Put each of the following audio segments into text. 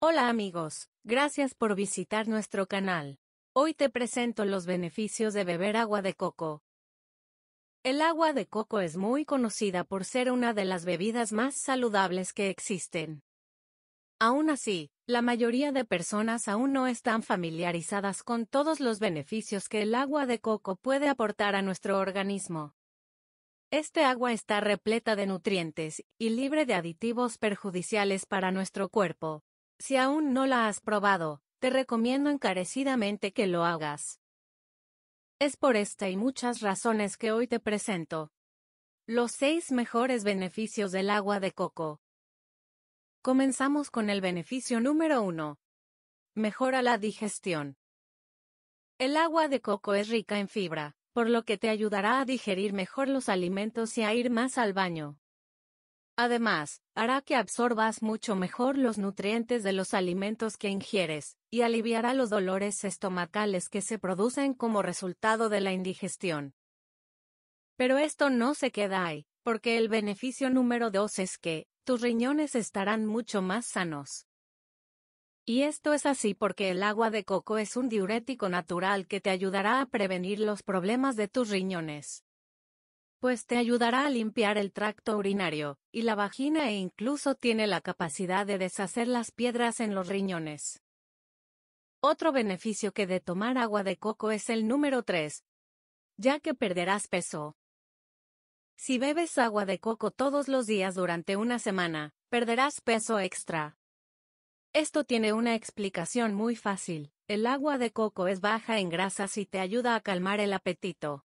Hola amigos, gracias por visitar nuestro canal. Hoy te presento los beneficios de beber agua de coco. El agua de coco es muy conocida por ser una de las bebidas más saludables que existen. Aún así, la mayoría de personas aún no están familiarizadas con todos los beneficios que el agua de coco puede aportar a nuestro organismo. Este agua está repleta de nutrientes y libre de aditivos perjudiciales para nuestro cuerpo. Si aún no la has probado, te recomiendo encarecidamente que lo hagas. Es por esta y muchas razones que hoy te presento. Los seis mejores beneficios del agua de coco. Comenzamos con el beneficio número 1. Mejora la digestión. El agua de coco es rica en fibra, por lo que te ayudará a digerir mejor los alimentos y a ir más al baño. Además, hará que absorbas mucho mejor los nutrientes de los alimentos que ingieres, y aliviará los dolores estomacales que se producen como resultado de la indigestión. Pero esto no se queda ahí, porque el beneficio número 2 es que, tus riñones estarán mucho más sanos. Y esto es así porque el agua de coco es un diurético natural que te ayudará a prevenir los problemas de tus riñones. Pues te ayudará a limpiar el tracto urinario, y la vagina e incluso tiene la capacidad de deshacer las piedras en los riñones. Otro beneficio que de tomar agua de coco es el número 3. Ya que perderás peso. Si bebes agua de coco todos los días durante una semana, perderás peso extra. Esto tiene una explicación muy fácil. El agua de coco es baja en grasas y te ayuda a calmar el apetito.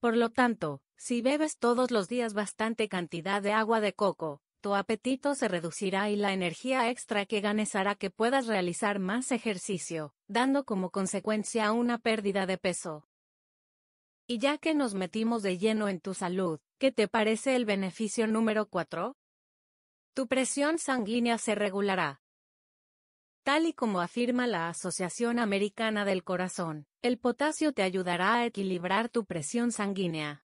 Por lo tanto, si bebes todos los días bastante cantidad de agua de coco, tu apetito se reducirá y la energía extra que ganes hará que puedas realizar más ejercicio, dando como consecuencia una pérdida de peso. Y ya que nos metimos de lleno en tu salud, ¿qué te parece el beneficio número 4? Tu presión sanguínea se regulará, Tal y como afirma la Asociación Americana del Corazón, el potasio te ayudará a equilibrar tu presión sanguínea.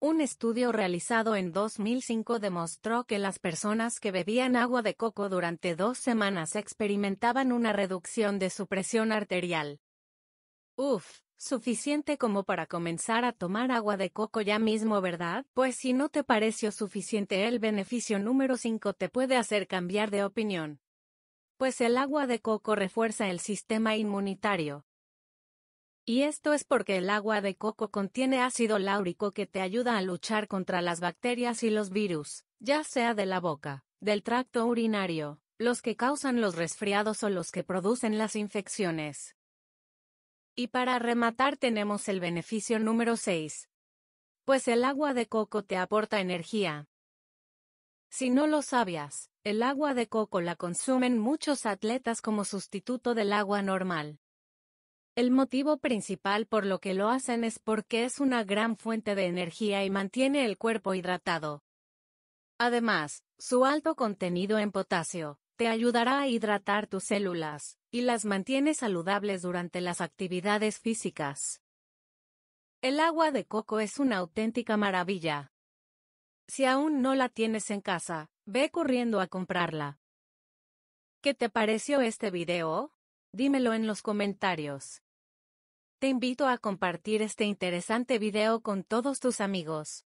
Un estudio realizado en 2005 demostró que las personas que bebían agua de coco durante dos semanas experimentaban una reducción de su presión arterial. Uf, suficiente como para comenzar a tomar agua de coco ya mismo, ¿verdad? Pues si no te pareció suficiente el beneficio número 5 te puede hacer cambiar de opinión pues el agua de coco refuerza el sistema inmunitario. Y esto es porque el agua de coco contiene ácido láurico que te ayuda a luchar contra las bacterias y los virus, ya sea de la boca, del tracto urinario, los que causan los resfriados o los que producen las infecciones. Y para rematar tenemos el beneficio número 6. Pues el agua de coco te aporta energía. Si no lo sabías, el agua de coco la consumen muchos atletas como sustituto del agua normal. El motivo principal por lo que lo hacen es porque es una gran fuente de energía y mantiene el cuerpo hidratado. Además, su alto contenido en potasio, te ayudará a hidratar tus células, y las mantiene saludables durante las actividades físicas. El agua de coco es una auténtica maravilla. Si aún no la tienes en casa, Ve corriendo a comprarla. ¿Qué te pareció este video? Dímelo en los comentarios. Te invito a compartir este interesante video con todos tus amigos.